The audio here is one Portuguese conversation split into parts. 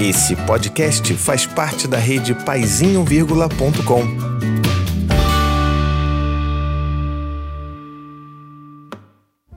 Esse podcast faz parte da rede Paizinho.com.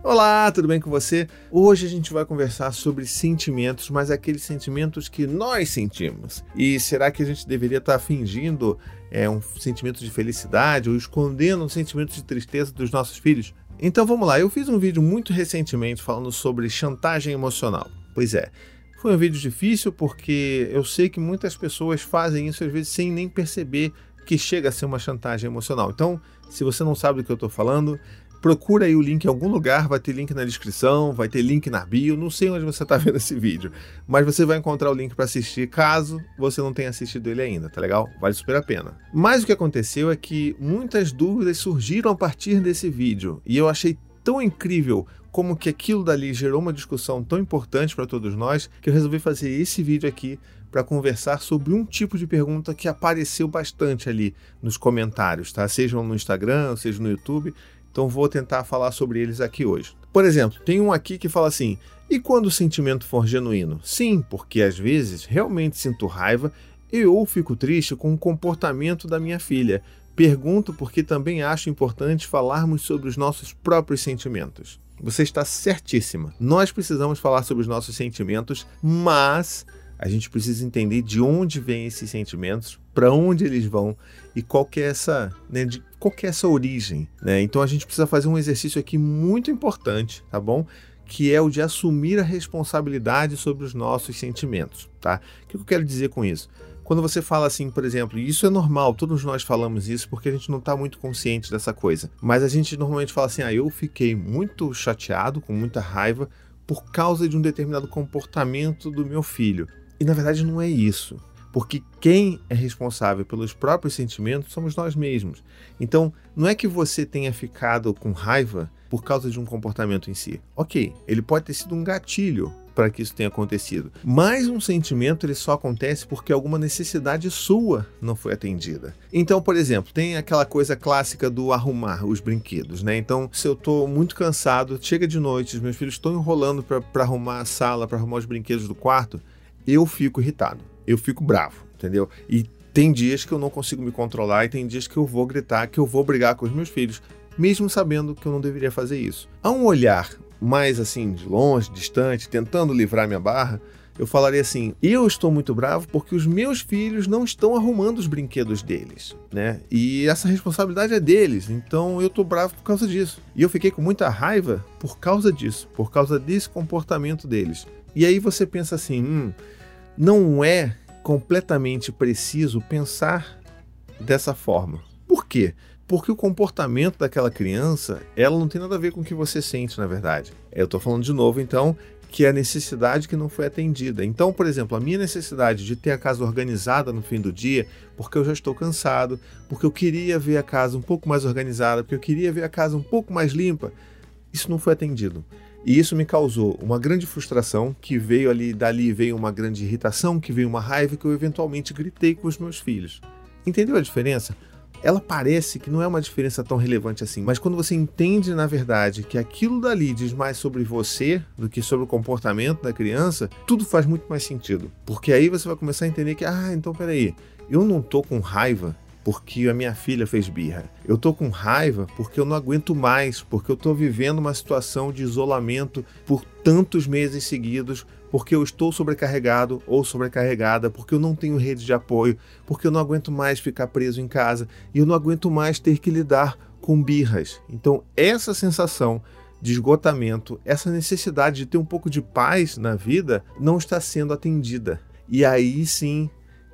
Olá, tudo bem com você? Hoje a gente vai conversar sobre sentimentos, mas aqueles sentimentos que nós sentimos. E será que a gente deveria estar fingindo é, um sentimento de felicidade ou escondendo um sentimento de tristeza dos nossos filhos? Então vamos lá, eu fiz um vídeo muito recentemente falando sobre chantagem emocional. Pois é, foi um vídeo difícil porque eu sei que muitas pessoas fazem isso às vezes sem nem perceber que chega a ser uma chantagem emocional. Então, se você não sabe do que eu estou falando, procura aí o link em algum lugar, vai ter link na descrição, vai ter link na bio, não sei onde você está vendo esse vídeo, mas você vai encontrar o link para assistir caso você não tenha assistido ele ainda, tá legal? Vale super a pena. Mas o que aconteceu é que muitas dúvidas surgiram a partir desse vídeo e eu achei tão incrível como que aquilo dali gerou uma discussão tão importante para todos nós que eu resolvi fazer esse vídeo aqui para conversar sobre um tipo de pergunta que apareceu bastante ali nos comentários, tá? Sejam no Instagram, seja no YouTube. Então vou tentar falar sobre eles aqui hoje. Por exemplo, tem um aqui que fala assim: "E quando o sentimento for genuíno?" Sim, porque às vezes realmente sinto raiva e ou fico triste com o comportamento da minha filha. Pergunto porque também acho importante falarmos sobre os nossos próprios sentimentos. Você está certíssima. Nós precisamos falar sobre os nossos sentimentos, mas a gente precisa entender de onde vêm esses sentimentos, para onde eles vão e qual que é essa, né, de, qual é essa origem. Né? Então a gente precisa fazer um exercício aqui muito importante, tá bom? Que é o de assumir a responsabilidade sobre os nossos sentimentos, tá? O que eu quero dizer com isso? Quando você fala assim, por exemplo, e isso é normal, todos nós falamos isso porque a gente não está muito consciente dessa coisa. Mas a gente normalmente fala assim: ah, eu fiquei muito chateado, com muita raiva, por causa de um determinado comportamento do meu filho. E na verdade não é isso. Porque quem é responsável pelos próprios sentimentos somos nós mesmos. Então, não é que você tenha ficado com raiva por causa de um comportamento em si. Ok, ele pode ter sido um gatilho para que isso tenha acontecido. Mas um sentimento ele só acontece porque alguma necessidade sua não foi atendida. Então, por exemplo, tem aquela coisa clássica do arrumar os brinquedos, né? Então, se eu estou muito cansado, chega de noite, os meus filhos estão enrolando para arrumar a sala, para arrumar os brinquedos do quarto, eu fico irritado, eu fico bravo, entendeu? E tem dias que eu não consigo me controlar e tem dias que eu vou gritar, que eu vou brigar com os meus filhos, mesmo sabendo que eu não deveria fazer isso. A um olhar mais assim, de longe, distante, tentando livrar minha barra, eu falaria assim: eu estou muito bravo porque os meus filhos não estão arrumando os brinquedos deles, né? E essa responsabilidade é deles, então eu estou bravo por causa disso. E eu fiquei com muita raiva por causa disso, por causa desse comportamento deles. E aí você pensa assim: hum, não é completamente preciso pensar dessa forma. Por quê? Porque o comportamento daquela criança, ela não tem nada a ver com o que você sente, na verdade. Eu estou falando de novo, então, que é a necessidade que não foi atendida. Então, por exemplo, a minha necessidade de ter a casa organizada no fim do dia, porque eu já estou cansado, porque eu queria ver a casa um pouco mais organizada, porque eu queria ver a casa um pouco mais limpa, isso não foi atendido. E isso me causou uma grande frustração, que veio ali, dali veio uma grande irritação, que veio uma raiva que eu eventualmente gritei com os meus filhos. Entendeu a diferença? Ela parece que não é uma diferença tão relevante assim, mas quando você entende na verdade que aquilo dali diz mais sobre você do que sobre o comportamento da criança, tudo faz muito mais sentido. Porque aí você vai começar a entender que, ah, então peraí, eu não tô com raiva porque a minha filha fez birra. Eu tô com raiva porque eu não aguento mais, porque eu tô vivendo uma situação de isolamento por tantos meses seguidos, porque eu estou sobrecarregado ou sobrecarregada, porque eu não tenho rede de apoio, porque eu não aguento mais ficar preso em casa e eu não aguento mais ter que lidar com birras. Então, essa sensação de esgotamento, essa necessidade de ter um pouco de paz na vida não está sendo atendida. E aí sim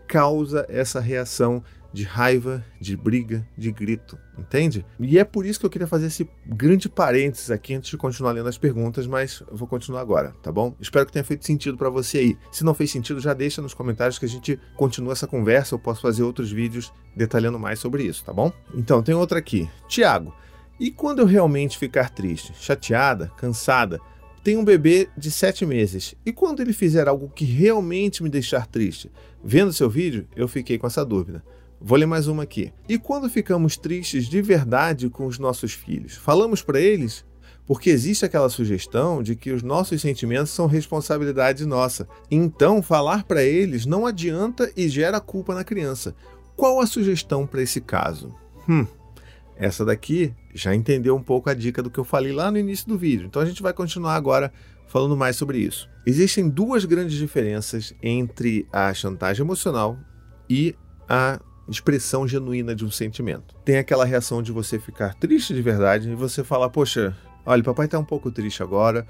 causa essa reação de raiva, de briga, de grito, entende? E é por isso que eu queria fazer esse grande parênteses aqui antes de continuar lendo as perguntas, mas vou continuar agora, tá bom? Espero que tenha feito sentido para você aí. Se não fez sentido, já deixa nos comentários que a gente continua essa conversa, eu posso fazer outros vídeos detalhando mais sobre isso, tá bom? Então, tem outra aqui. Tiago, e quando eu realmente ficar triste, chateada, cansada, tenho um bebê de 7 meses. E quando ele fizer algo que realmente me deixar triste? Vendo seu vídeo, eu fiquei com essa dúvida. Vou ler mais uma aqui. E quando ficamos tristes de verdade com os nossos filhos, falamos para eles? Porque existe aquela sugestão de que os nossos sentimentos são responsabilidade nossa. Então, falar para eles não adianta e gera culpa na criança. Qual a sugestão para esse caso? Hum, essa daqui já entendeu um pouco a dica do que eu falei lá no início do vídeo. Então a gente vai continuar agora falando mais sobre isso. Existem duas grandes diferenças entre a chantagem emocional e a expressão genuína de um sentimento. Tem aquela reação de você ficar triste de verdade e você falar: Poxa, olha, papai está um pouco triste agora,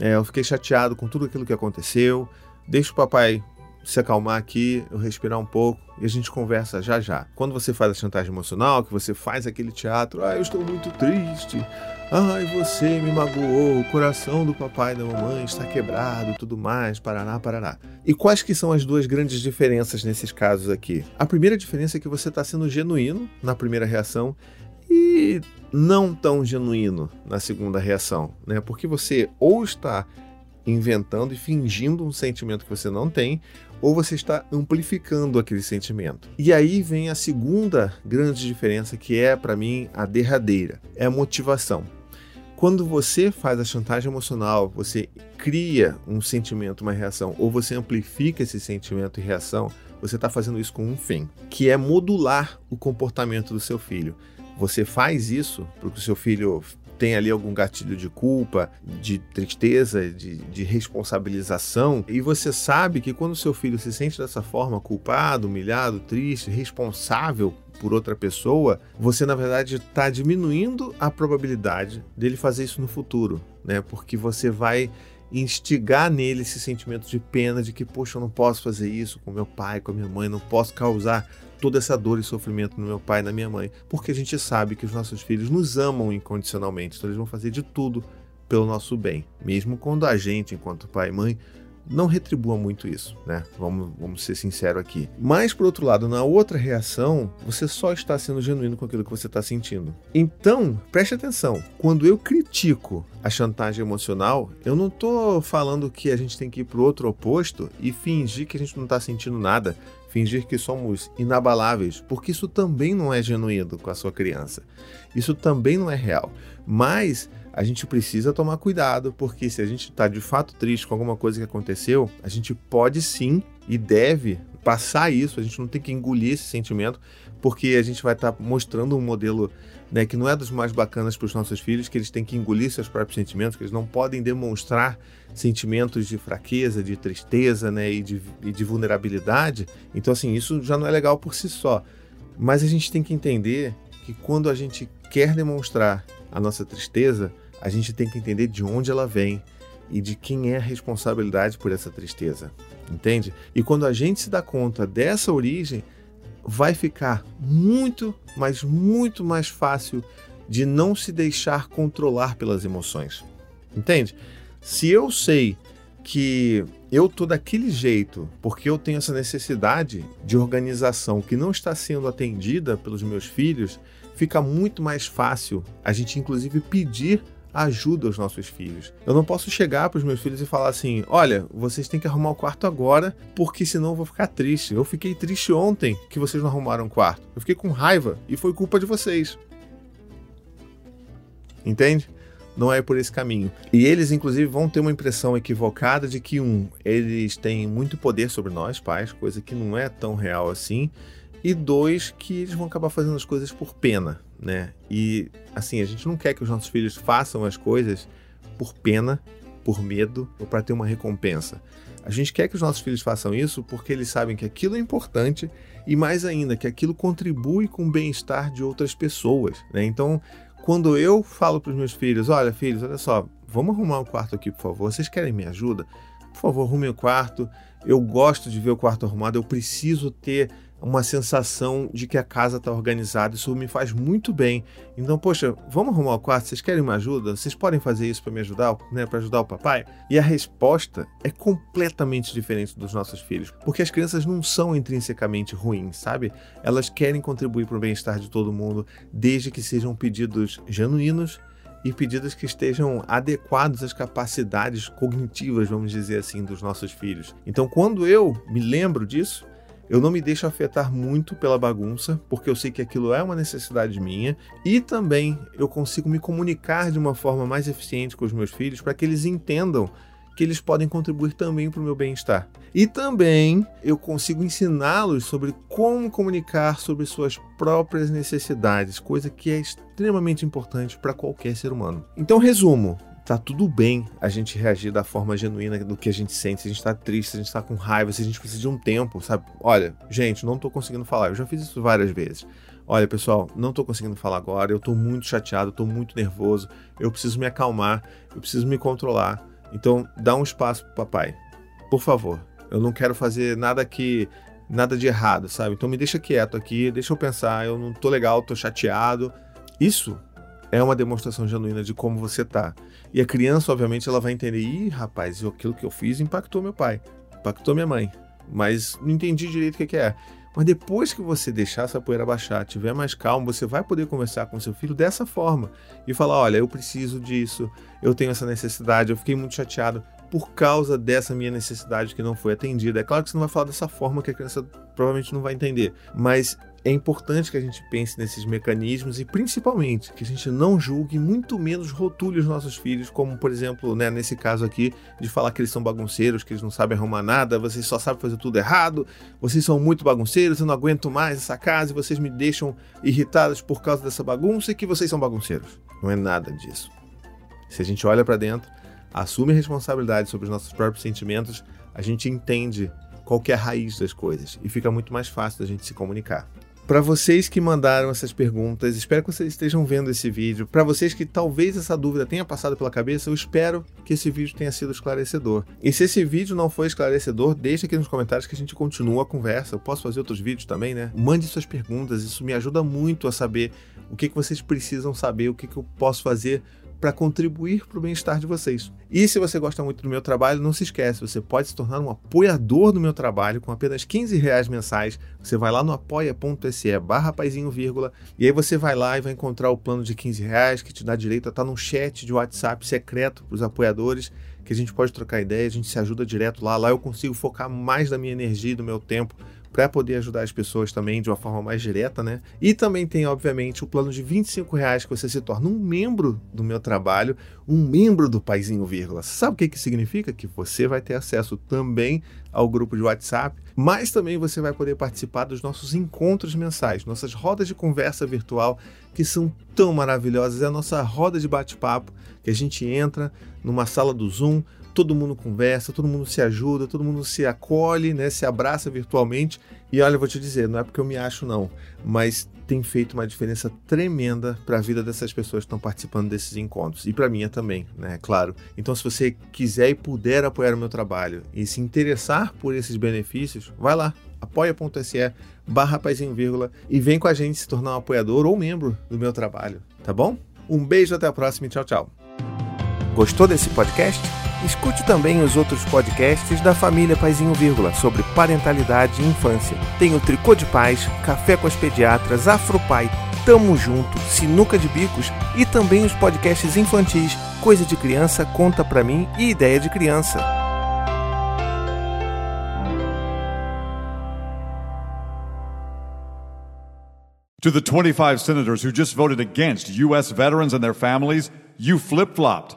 é, eu fiquei chateado com tudo aquilo que aconteceu, deixa o papai se acalmar aqui, eu respirar um pouco e a gente conversa já já. Quando você faz a chantagem emocional, que você faz aquele teatro, ah, eu estou muito triste, ai, você me magoou, o coração do papai e da mamãe está quebrado, tudo mais, paraná, paraná. E quais que são as duas grandes diferenças nesses casos aqui? A primeira diferença é que você está sendo genuíno na primeira reação e não tão genuíno na segunda reação, né? Porque você ou está inventando e fingindo um sentimento que você não tem, ou você está amplificando aquele sentimento. E aí vem a segunda grande diferença, que é para mim a derradeira, é a motivação. Quando você faz a chantagem emocional, você cria um sentimento, uma reação, ou você amplifica esse sentimento e reação, você está fazendo isso com um fim, que é modular o comportamento do seu filho. Você faz isso porque o seu filho tem ali algum gatilho de culpa, de tristeza, de, de responsabilização, e você sabe que quando seu filho se sente dessa forma, culpado, humilhado, triste, responsável por outra pessoa, você na verdade está diminuindo a probabilidade dele fazer isso no futuro, né? Porque você vai instigar nele esse sentimento de pena de que, poxa, eu não posso fazer isso com meu pai, com a minha mãe, não posso causar toda essa dor e sofrimento no meu pai e na minha mãe, porque a gente sabe que os nossos filhos nos amam incondicionalmente, então eles vão fazer de tudo pelo nosso bem, mesmo quando a gente, enquanto pai e mãe, não retribua muito isso, né? Vamos, vamos ser sinceros aqui. Mas, por outro lado, na outra reação, você só está sendo genuíno com aquilo que você está sentindo. Então, preste atenção. Quando eu critico a chantagem emocional, eu não estou falando que a gente tem que ir para o outro oposto e fingir que a gente não está sentindo nada, fingir que somos inabaláveis, porque isso também não é genuíno com a sua criança. Isso também não é real. Mas a gente precisa tomar cuidado, porque se a gente está de fato triste com alguma coisa que aconteceu, a gente pode sim e deve passar isso, a gente não tem que engolir esse sentimento, porque a gente vai estar tá mostrando um modelo né, que não é dos mais bacanas para os nossos filhos, que eles têm que engolir seus próprios sentimentos, que eles não podem demonstrar sentimentos de fraqueza, de tristeza né, e, de, e de vulnerabilidade. Então, assim, isso já não é legal por si só. Mas a gente tem que entender que quando a gente quer demonstrar a nossa tristeza, a gente tem que entender de onde ela vem e de quem é a responsabilidade por essa tristeza, entende? E quando a gente se dá conta dessa origem, vai ficar muito, mas muito mais fácil de não se deixar controlar pelas emoções, entende? Se eu sei que eu tô daquele jeito porque eu tenho essa necessidade de organização que não está sendo atendida pelos meus filhos, fica muito mais fácil a gente inclusive pedir ajuda aos nossos filhos. Eu não posso chegar para os meus filhos e falar assim: olha, vocês têm que arrumar o quarto agora, porque senão eu vou ficar triste. Eu fiquei triste ontem que vocês não arrumaram o quarto. Eu fiquei com raiva e foi culpa de vocês. Entende? Não é por esse caminho. E eles, inclusive, vão ter uma impressão equivocada de que, um, eles têm muito poder sobre nós, pais, coisa que não é tão real assim. E dois, que eles vão acabar fazendo as coisas por pena né? E assim, a gente não quer que os nossos filhos façam as coisas por pena, por medo ou para ter uma recompensa. A gente quer que os nossos filhos façam isso porque eles sabem que aquilo é importante e mais ainda que aquilo contribui com o bem-estar de outras pessoas, né? Então, quando eu falo para os meus filhos, olha, filhos, olha só, vamos arrumar um quarto aqui, por favor. Vocês querem me ajuda? Por favor, arrume o quarto. Eu gosto de ver o quarto arrumado. Eu preciso ter uma sensação de que a casa está organizada. Isso me faz muito bem. Então, poxa, vamos arrumar o quarto? Vocês querem uma ajuda? Vocês podem fazer isso para me ajudar, né? Para ajudar o papai? E a resposta é completamente diferente dos nossos filhos, porque as crianças não são intrinsecamente ruins, sabe? Elas querem contribuir para o bem-estar de todo mundo, desde que sejam pedidos genuínos e pedidos que estejam adequados às capacidades cognitivas, vamos dizer assim, dos nossos filhos. Então, quando eu me lembro disso, Eu não me deixo afetar muito pela bagunça, porque eu sei que aquilo é uma necessidade minha, e também eu consigo me comunicar de uma forma mais eficiente com os meus filhos para que eles entendam que eles podem contribuir também para o meu bem-estar. E também eu consigo ensiná-los sobre como comunicar sobre suas próprias necessidades, coisa que é extremamente importante para qualquer ser humano. Então, resumo: tá tudo bem a gente reagir da forma genuína do que a gente sente. Se a gente tá triste, se a gente tá com raiva, se a gente precisa de um tempo, sabe? Olha, gente, não tô conseguindo falar. Eu já fiz isso várias vezes. Olha, pessoal, não tô conseguindo falar agora. Eu tô muito chateado, tô muito nervoso. Eu preciso me acalmar, eu preciso me controlar. Então, dá um espaço pro papai. Por favor. Eu não quero fazer nada que nada de errado, sabe? Então me deixa quieto aqui, deixa eu pensar, eu não tô legal, tô chateado. Isso é uma demonstração genuína de como você tá. E a criança, obviamente, ela vai entender: ih, rapaz, aquilo que eu fiz impactou meu pai, impactou minha mãe, mas não entendi direito o que, é. Mas depois que você deixar essa poeira baixar, tiver mais calmo, você vai poder conversar com seu filho dessa forma e falar: olha, eu preciso disso, eu tenho essa necessidade, eu fiquei muito chateado por causa dessa minha necessidade que não foi atendida. É claro que você não vai falar dessa forma que a criança provavelmente não vai entender, mas é importante que a gente pense nesses mecanismos e principalmente que a gente não julgue, muito menos rotule os nossos filhos, como por exemplo, né, nesse caso aqui, de falar que eles são bagunceiros, que eles não sabem arrumar nada, vocês só sabem fazer tudo errado, vocês são muito bagunceiros, eu não aguento mais essa casa e vocês me deixam irritados por causa dessa bagunça e que vocês são bagunceiros. Não é nada disso. Se a gente olha para dentro, assume a responsabilidade sobre os nossos próprios sentimentos, a gente entende qual é a raiz das coisas e fica muito mais fácil da gente se comunicar. Para vocês que mandaram essas perguntas, espero que vocês estejam vendo esse vídeo. Para vocês que talvez essa dúvida tenha passado pela cabeça, eu espero que esse vídeo tenha sido esclarecedor. E se esse vídeo não foi esclarecedor, deixe aqui nos comentários que a gente continua a conversa. Eu posso fazer outros vídeos também, né? Mande suas perguntas, isso me ajuda muito a saber o que, que vocês precisam saber, o que, que eu posso fazer para contribuir para o bem-estar de vocês. E se você gosta muito do meu trabalho, não se esquece, você pode se tornar um apoiador do meu trabalho com apenas 15 reais mensais. Você vai lá no apoia.se barra paizinho, vírgula, e aí você vai lá e vai encontrar o plano de 15 reais que te dá direito a estar num chat de WhatsApp secreto para os apoiadores, que a gente pode trocar ideia, a gente se ajuda direto lá. Lá eu consigo focar mais da minha energia e do meu tempo para poder ajudar as pessoas também de uma forma mais direta, né? E também tem, obviamente, o plano de 25 reais que você se torna um membro do meu trabalho, um membro do Paizinho Vírgula. Sabe o que, que significa? Que você vai ter acesso também ao grupo de WhatsApp, mas também você vai poder participar dos nossos encontros mensais, nossas rodas de conversa virtual, que são tão maravilhosas. É a nossa roda de bate-papo, que a gente entra numa sala do Zoom, todo mundo conversa, todo mundo se ajuda, todo mundo se acolhe, né, se abraça virtualmente. E olha, eu vou te dizer, não é porque eu me acho não, mas tem feito uma diferença tremenda para a vida dessas pessoas que estão participando desses encontros e para minha também, né? Claro. Então, se você quiser e puder apoiar o meu trabalho e se interessar por esses benefícios, vai lá, apoia.se barra vírgula e vem com a gente se tornar um apoiador ou membro do meu trabalho, tá bom? Um beijo, até a próxima e tchau, tchau. Gostou desse podcast? Escute também os outros podcasts da família Paizinho Vírgula sobre parentalidade e infância. Tem o Tricô de Paz, Café com as Pediatras, Afropai, Tamo Junto, Sinuca de Bicos e também os podcasts infantis Coisa de Criança, Conta Pra Mim e Ideia de Criança. To the 25 senators who just voted against U.S. veterans and their families, you flip flopped.